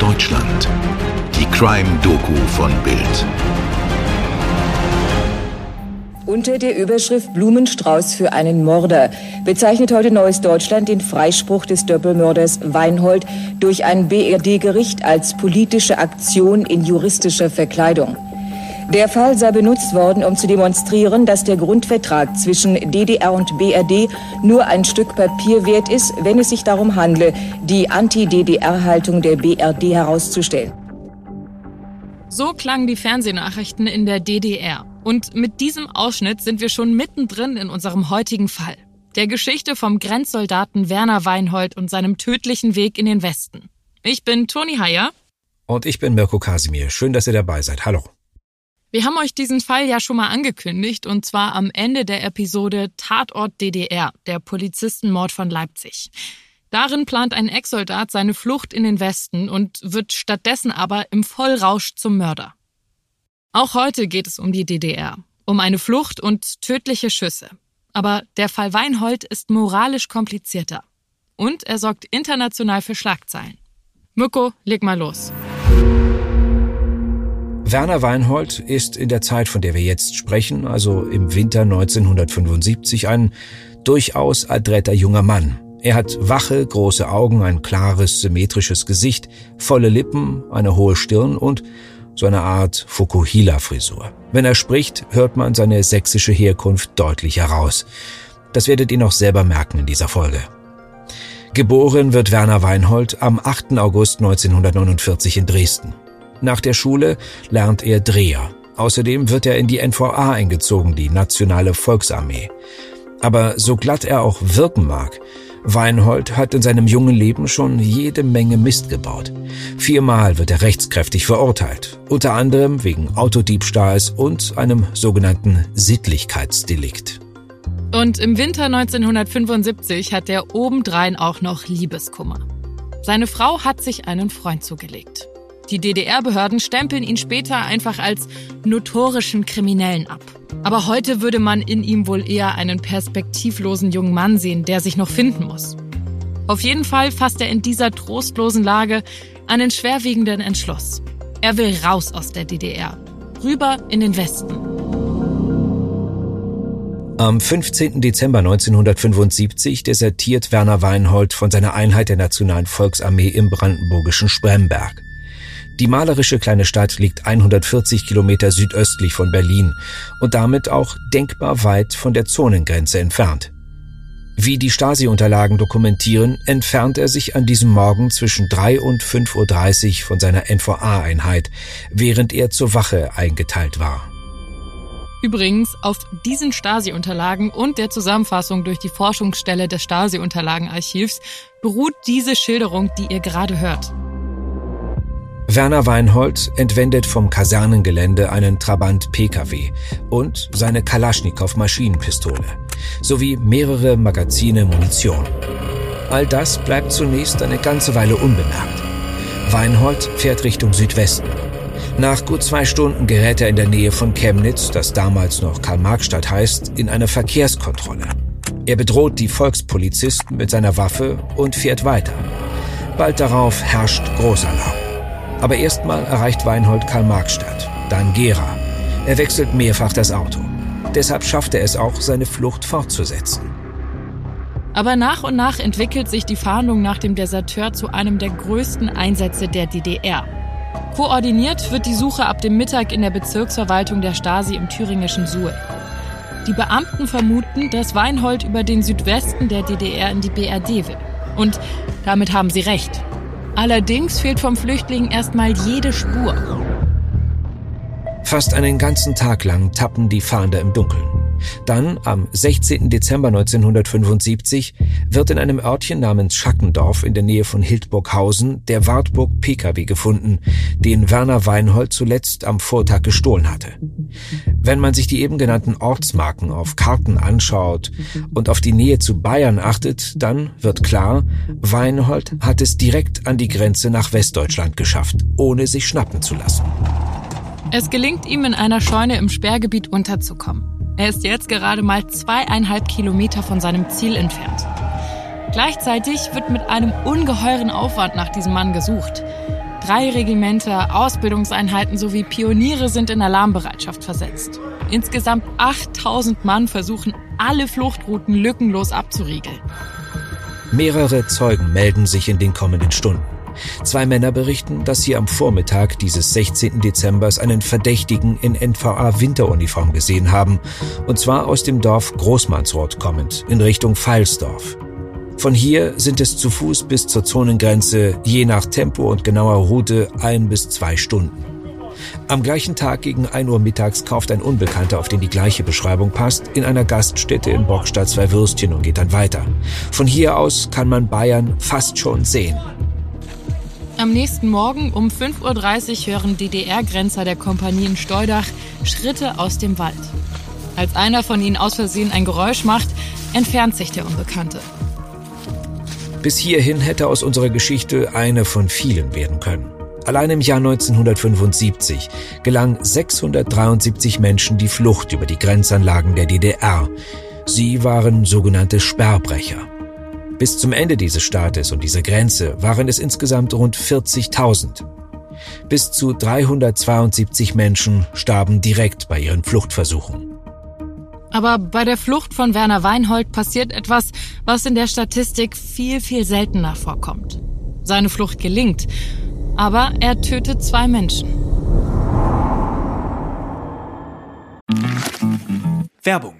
Deutschland. Die Crime-Doku von Bild. Unter der Überschrift Blumenstrauß für einen Mörder bezeichnet heute Neues Deutschland den Freispruch des Doppelmörders Weinhold durch ein BRD-Gericht als politische Aktion in juristischer Verkleidung. Der Fall sei benutzt worden, um zu demonstrieren, dass der Grundvertrag zwischen DDR und BRD nur ein Stück Papier wert ist, wenn es sich darum handle, die Anti-DDR-Haltung der BRD herauszustellen. So klangen die Fernsehnachrichten in der DDR. Und mit diesem Ausschnitt sind wir schon mittendrin in unserem heutigen Fall. Der Geschichte vom Grenzsoldaten Werner Weinhold und seinem tödlichen Weg in den Westen. Ich bin Toni Heyer. Und ich bin Mirko Kasimir. Schön, dass ihr dabei seid. Hallo. Wir haben euch diesen Fall ja schon mal angekündigt und zwar am Ende der Episode Tatort DDR, der Polizistenmord von Leipzig. Darin plant ein Ex-Soldat seine Flucht in den Westen und wird stattdessen aber im Vollrausch zum Mörder. Auch heute geht es um die DDR, um eine Flucht und tödliche Schüsse. Aber der Fall Weinhold ist moralisch komplizierter. Und er sorgt international für Schlagzeilen. Mirko, leg mal los. Werner Weinhold ist in der Zeit, von der wir jetzt sprechen, also im Winter 1975, ein durchaus adretter junger Mann. Er hat wache, große Augen, ein klares, symmetrisches Gesicht, volle Lippen, eine hohe Stirn und so eine Art Fukuhila-Frisur. Wenn er spricht, hört man seine sächsische Herkunft deutlich heraus. Das werdet ihr noch selber merken in dieser Folge. Geboren wird Werner Weinhold am 8. August 1949 in Dresden. Nach der Schule lernt er Dreher. Außerdem wird er in die NVA eingezogen, die Nationale Volksarmee. Aber so glatt er auch wirken mag, Weinhold hat in seinem jungen Leben schon jede Menge Mist gebaut. Viermal wird er rechtskräftig verurteilt, unter anderem wegen Autodiebstahls und einem sogenannten Sittlichkeitsdelikt. Und im Winter 1975 hat er obendrein auch noch Liebeskummer. Seine Frau hat sich einen Freund zugelegt. Die DDR-Behörden stempeln ihn später einfach als notorischen Kriminellen ab. Aber heute würde man in ihm wohl eher einen perspektivlosen jungen Mann sehen, der sich noch finden muss. Auf jeden Fall fasst er in dieser trostlosen Lage einen schwerwiegenden Entschluss. Er will raus aus der DDR, rüber in den Westen. Am 15. Dezember 1975 desertiert Werner Weinhold von seiner Einheit der Nationalen Volksarmee im brandenburgischen Spremberg. Die malerische kleine Stadt liegt 140 Kilometer südöstlich von Berlin und damit auch denkbar weit von der Zonengrenze entfernt. Wie die Stasi-Unterlagen dokumentieren, entfernt er sich an diesem Morgen zwischen 3 und 5.30 Uhr von seiner NVA-Einheit, während er zur Wache eingeteilt war. Übrigens, auf diesen Stasi-Unterlagen und der Zusammenfassung durch die Forschungsstelle des Stasi-Unterlagenarchivs beruht diese Schilderung, die ihr gerade hört. Werner Weinhold entwendet vom Kasernengelände einen Trabant PKW und seine Kalaschnikow Maschinenpistole sowie mehrere Magazine Munition. All das bleibt zunächst eine ganze Weile unbemerkt. Weinhold fährt Richtung Südwesten. Nach gut zwei Stunden gerät er in der Nähe von Chemnitz, das damals noch Karl-Marx-Stadt heißt, in eine Verkehrskontrolle. Er bedroht die Volkspolizisten mit seiner Waffe und fährt weiter. Bald darauf herrscht Großalarm. Aber erstmal erreicht Weinhold Karl-Marx-Stadt, dann Gera. Er wechselt mehrfach das Auto. Deshalb schafft er es auch, seine Flucht fortzusetzen. Aber nach und nach entwickelt sich die Fahndung nach dem Deserteur zu einem der größten Einsätze der DDR. Koordiniert wird die Suche ab dem Mittag in der Bezirksverwaltung der Stasi im thüringischen Suhl. Die Beamten vermuten, dass Weinhold über den Südwesten der DDR in die BRD will. Und damit haben sie recht. Allerdings fehlt vom Flüchtling erstmal jede Spur. Fast einen ganzen Tag lang tappen die Fahnder im Dunkeln. Dann, am 16. Dezember 1975, wird in einem Örtchen namens Schackendorf in der Nähe von Hildburghausen der Wartburg Pkw gefunden, den Werner Weinhold zuletzt am Vortag gestohlen hatte. Wenn man sich die eben genannten Ortsmarken auf Karten anschaut und auf die Nähe zu Bayern achtet, dann wird klar, Weinhold hat es direkt an die Grenze nach Westdeutschland geschafft, ohne sich schnappen zu lassen. Es gelingt ihm, in einer Scheune im Sperrgebiet unterzukommen. Er ist jetzt gerade mal zweieinhalb Kilometer von seinem Ziel entfernt. Gleichzeitig wird mit einem ungeheuren Aufwand nach diesem Mann gesucht. Drei Regimenter, Ausbildungseinheiten sowie Pioniere sind in Alarmbereitschaft versetzt. Insgesamt 8000 Mann versuchen, alle Fluchtrouten lückenlos abzuriegeln. Mehrere Zeugen melden sich in den kommenden Stunden. Zwei Männer berichten, dass sie am Vormittag dieses 16. Dezembers einen Verdächtigen in NVA-Winteruniform gesehen haben, und zwar aus dem Dorf Großmannsroth kommend, in Richtung Pfeilsdorf. Von hier sind es zu Fuß bis zur Zonengrenze, je nach Tempo und genauer Route, ein bis zwei Stunden. Am gleichen Tag gegen 1 Uhr mittags kauft ein Unbekannter, auf den die gleiche Beschreibung passt, in einer Gaststätte in Bockstadt zwei Würstchen und geht dann weiter. Von hier aus kann man Bayern fast schon sehen. Am nächsten Morgen um 5.30 Uhr hören DDR-Grenzer der Kompanie in Steudach Schritte aus dem Wald. Als einer von ihnen aus Versehen ein Geräusch macht, entfernt sich der Unbekannte. Bis hierhin hätte aus unserer Geschichte eine von vielen werden können. Allein im Jahr 1975 gelang 673 Menschen die Flucht über die Grenzanlagen der DDR. Sie waren sogenannte Sperrbrecher. Bis zum Ende dieses Staates und dieser Grenze waren es insgesamt rund 40.000. Bis zu 372 Menschen starben direkt bei ihren Fluchtversuchen. Aber bei der Flucht von Werner Weinhold passiert etwas, was in der Statistik viel, viel seltener vorkommt. Seine Flucht gelingt, aber er tötet zwei Menschen. Werbung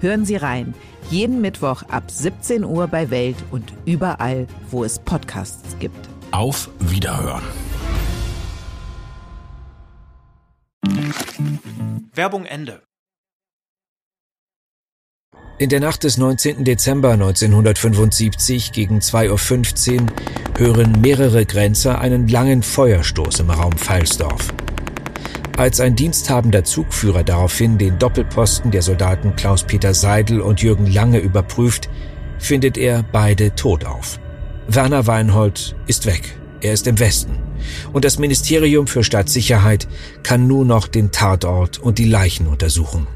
Hören Sie rein. Jeden Mittwoch ab 17 Uhr bei Welt und überall, wo es Podcasts gibt. Auf Wiederhören. Werbung Ende. In der Nacht des 19. Dezember 1975 gegen 2.15 Uhr hören mehrere Grenzer einen langen Feuerstoß im Raum Pfeilsdorf. Als ein diensthabender Zugführer daraufhin den Doppelposten der Soldaten Klaus-Peter Seidel und Jürgen Lange überprüft, findet er beide tot auf. Werner Weinhold ist weg. Er ist im Westen. Und das Ministerium für Staatssicherheit kann nur noch den Tatort und die Leichen untersuchen.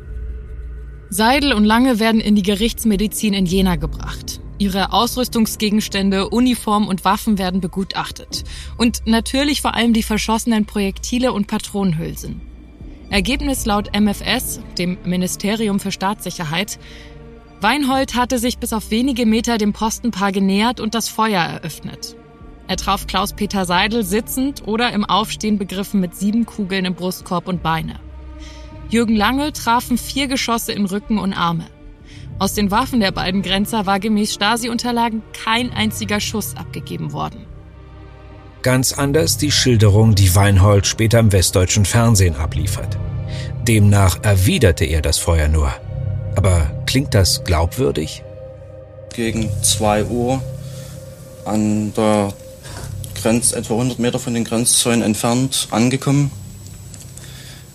Seidel und Lange werden in die Gerichtsmedizin in Jena gebracht. Ihre Ausrüstungsgegenstände, Uniform und Waffen werden begutachtet. Und natürlich vor allem die verschossenen Projektile und Patronenhülsen. Ergebnis laut MFS, dem Ministerium für Staatssicherheit, Weinhold hatte sich bis auf wenige Meter dem Postenpaar genähert und das Feuer eröffnet. Er traf Klaus-Peter Seidel sitzend oder im Aufstehen begriffen mit sieben Kugeln im Brustkorb und Beine. Jürgen Lange trafen vier Geschosse in Rücken und Arme. Aus den Waffen der beiden Grenzer war gemäß Stasi-Unterlagen kein einziger Schuss abgegeben worden. Ganz anders die Schilderung, die Weinhold später im westdeutschen Fernsehen abliefert. Demnach erwiderte er das Feuer nur. Aber klingt das glaubwürdig? Gegen 2 Uhr an der Grenze, etwa 100 Meter von den Grenzzäunen entfernt, angekommen.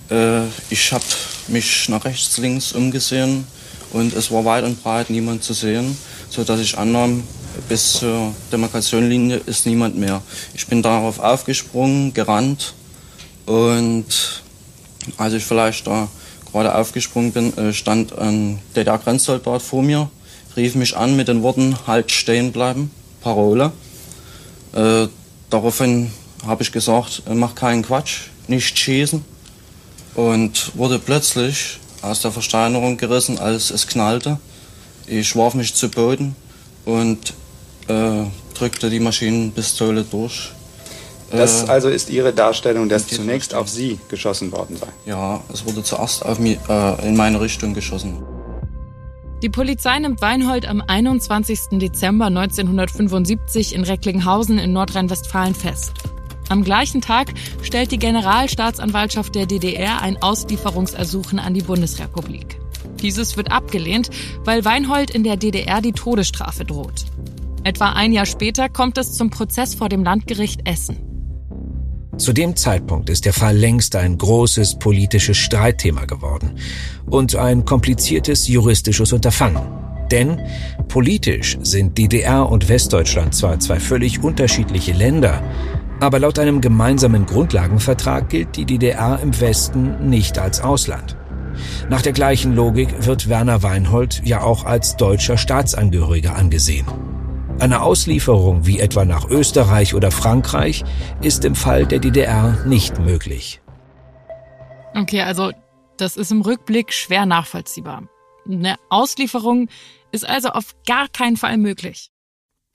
Äh, ich habe mich nach rechts, links umgesehen und es war weit und breit niemand zu sehen, sodass ich annahm, bis zur Demarkationlinie ist niemand mehr. Ich bin darauf aufgesprungen, gerannt und als ich vielleicht da gerade aufgesprungen bin, äh, stand ein DDR-Grenzsoldat vor mir, rief mich an mit den Worten Halt stehen bleiben, Parole. Äh, daraufhin habe ich gesagt, äh, mach keinen Quatsch, nicht schießen und wurde plötzlich aus der Versteinerung gerissen, als es knallte. Ich warf mich zu Boden und äh, drückte die Maschinenpistole durch. Das äh, also ist Ihre Darstellung, dass zunächst auf Sie geschossen worden sei? Ja, es wurde zuerst auf mich, äh, in meine Richtung geschossen. Die Polizei nimmt Weinhold am 21. Dezember 1975 in Recklinghausen in Nordrhein-Westfalen fest. Am gleichen Tag stellt die Generalstaatsanwaltschaft der DDR ein Auslieferungsersuchen an die Bundesrepublik. Dieses wird abgelehnt, weil Weinhold in der DDR die Todesstrafe droht. Etwa ein Jahr später kommt es zum Prozess vor dem Landgericht Essen. Zu dem Zeitpunkt ist der Fall längst ein großes politisches Streitthema geworden und ein kompliziertes juristisches Unterfangen. Denn politisch sind DDR und Westdeutschland zwar zwei völlig unterschiedliche Länder, aber laut einem gemeinsamen Grundlagenvertrag gilt die DDR im Westen nicht als Ausland. Nach der gleichen Logik wird Werner Weinhold ja auch als deutscher Staatsangehöriger angesehen. Eine Auslieferung wie etwa nach Österreich oder Frankreich ist im Fall der DDR nicht möglich. Okay, also das ist im Rückblick schwer nachvollziehbar. Eine Auslieferung ist also auf gar keinen Fall möglich.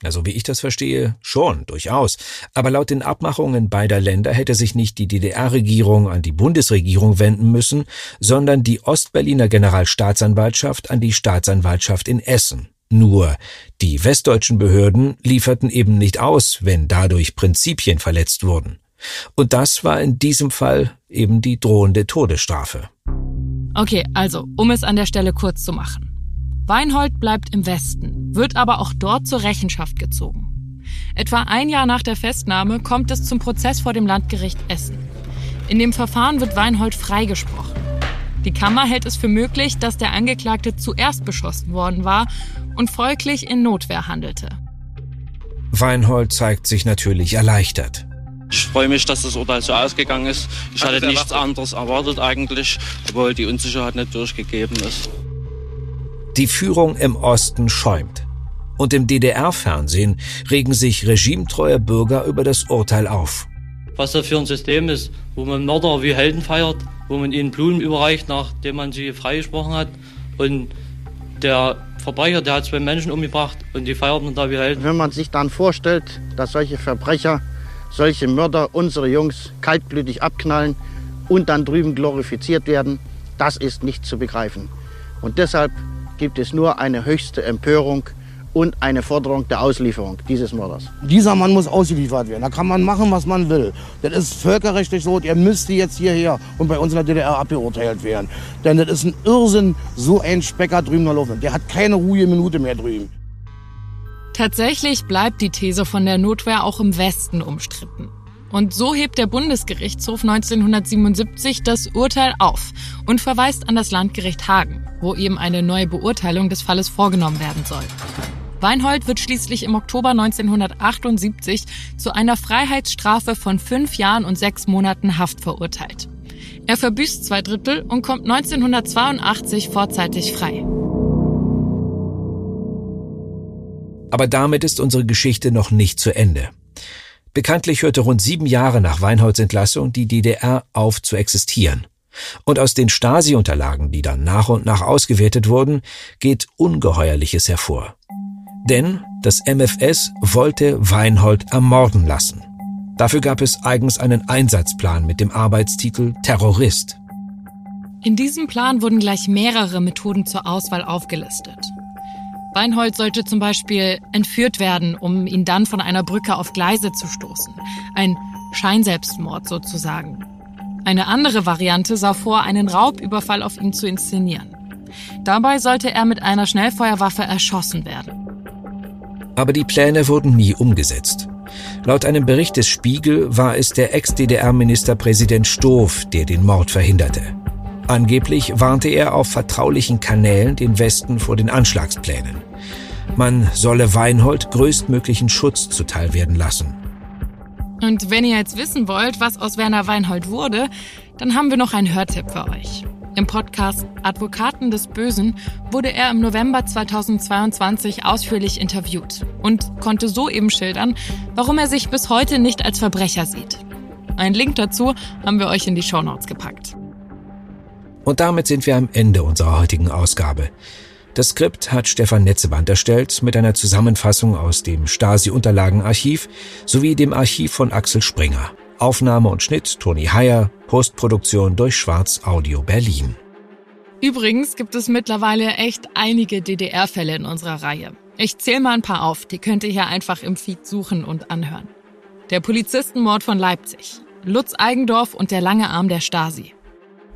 Also wie ich das verstehe, schon, durchaus. Aber laut den Abmachungen beider Länder hätte sich nicht die DDR-Regierung an die Bundesregierung wenden müssen, sondern die Ostberliner Generalstaatsanwaltschaft an die Staatsanwaltschaft in Essen. Nur die westdeutschen Behörden lieferten eben nicht aus, wenn dadurch Prinzipien verletzt wurden. Und das war in diesem Fall eben die drohende Todesstrafe. Okay, also, um es an der Stelle kurz zu machen. Weinhold bleibt im Westen, wird aber auch dort zur Rechenschaft gezogen. Etwa ein Jahr nach der Festnahme kommt es zum Prozess vor dem Landgericht Essen. In dem Verfahren wird Weinhold freigesprochen. Die Kammer hält es für möglich, dass der Angeklagte zuerst beschossen worden war und folglich in Notwehr handelte. Weinhold zeigt sich natürlich erleichtert. Ich freue mich, dass das Urteil so ausgegangen ist. Ich hatte nichts anderes erwartet eigentlich, obwohl die Unsicherheit nicht durchgegeben ist. Die Führung im Osten schäumt. Und im DDR-Fernsehen regen sich regimetreue Bürger über das Urteil auf. Was das für ein System ist, wo man Mörder wie Helden feiert, wo man ihnen Blumen überreicht, nachdem man sie freigesprochen hat. Und der Verbrecher, der hat zwei Menschen umgebracht und die feiert man da wie Helden. Wenn man sich dann vorstellt, dass solche Verbrecher, solche Mörder unsere Jungs kaltblütig abknallen und dann drüben glorifiziert werden, das ist nicht zu begreifen. Und deshalb gibt es nur eine höchste Empörung und eine Forderung der Auslieferung dieses Mörders. Dieser Mann muss ausgeliefert werden. Da kann man machen, was man will. Das ist völkerrechtlich so. Er müsste jetzt hierher und bei uns in der DDR abgeurteilt werden. Denn das ist ein Irrsinn, so ein Specker drüben zu laufen. Der hat keine ruhige Minute mehr drüben. Tatsächlich bleibt die These von der Notwehr auch im Westen umstritten. Und so hebt der Bundesgerichtshof 1977 das Urteil auf und verweist an das Landgericht Hagen, wo eben eine neue Beurteilung des Falles vorgenommen werden soll. Weinhold wird schließlich im Oktober 1978 zu einer Freiheitsstrafe von fünf Jahren und sechs Monaten Haft verurteilt. Er verbüßt zwei Drittel und kommt 1982 vorzeitig frei. Aber damit ist unsere Geschichte noch nicht zu Ende. Bekanntlich hörte rund sieben Jahre nach Weinholds Entlassung die DDR auf zu existieren. Und aus den Stasi-Unterlagen, die dann nach und nach ausgewertet wurden, geht Ungeheuerliches hervor. Denn das MFS wollte Weinhold ermorden lassen. Dafür gab es eigens einen Einsatzplan mit dem Arbeitstitel Terrorist. In diesem Plan wurden gleich mehrere Methoden zur Auswahl aufgelistet. Weinhold sollte zum Beispiel entführt werden, um ihn dann von einer Brücke auf Gleise zu stoßen. Ein Scheinselbstmord sozusagen. Eine andere Variante sah vor, einen Raubüberfall auf ihn zu inszenieren. Dabei sollte er mit einer Schnellfeuerwaffe erschossen werden. Aber die Pläne wurden nie umgesetzt. Laut einem Bericht des Spiegel war es der Ex-DDR-Ministerpräsident Stoff, der den Mord verhinderte. Angeblich warnte er auf vertraulichen Kanälen den Westen vor den Anschlagsplänen. Man solle Weinhold größtmöglichen Schutz zuteil werden lassen. Und wenn ihr jetzt wissen wollt, was aus Werner Weinhold wurde, dann haben wir noch einen Hörtipp für euch. Im Podcast Advokaten des Bösen wurde er im November 2022 ausführlich interviewt und konnte so eben schildern, warum er sich bis heute nicht als Verbrecher sieht. Einen Link dazu haben wir euch in die Shownotes gepackt. Und damit sind wir am Ende unserer heutigen Ausgabe. Das Skript hat Stefan Netzeband erstellt mit einer Zusammenfassung aus dem Stasi-Unterlagenarchiv sowie dem Archiv von Axel Springer. Aufnahme und Schnitt Toni Heyer, Postproduktion durch Schwarz Audio Berlin. Übrigens gibt es mittlerweile echt einige DDR-Fälle in unserer Reihe. Ich zähle mal ein paar auf, die könnt ihr hier einfach im Feed suchen und anhören. Der Polizistenmord von Leipzig, Lutz Eigendorf und der lange Arm der Stasi.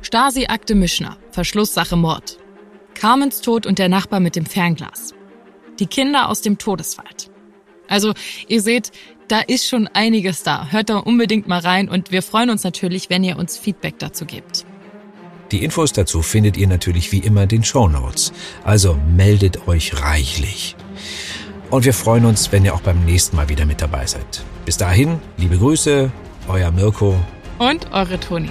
Stasi-Akte Mischner, Verschlusssache Mord. Carmens Tod und der Nachbar mit dem Fernglas. Die Kinder aus dem Todeswald. Also, ihr seht, Da ist schon einiges da. Hört da unbedingt mal rein und wir freuen uns natürlich, wenn ihr uns Feedback dazu gebt. Die Infos dazu findet ihr natürlich wie immer in den Show Notes. Also meldet euch reichlich. Und wir freuen uns, wenn ihr auch beim nächsten Mal wieder mit dabei seid. Bis dahin, liebe Grüße, euer Mirko und eure Toni.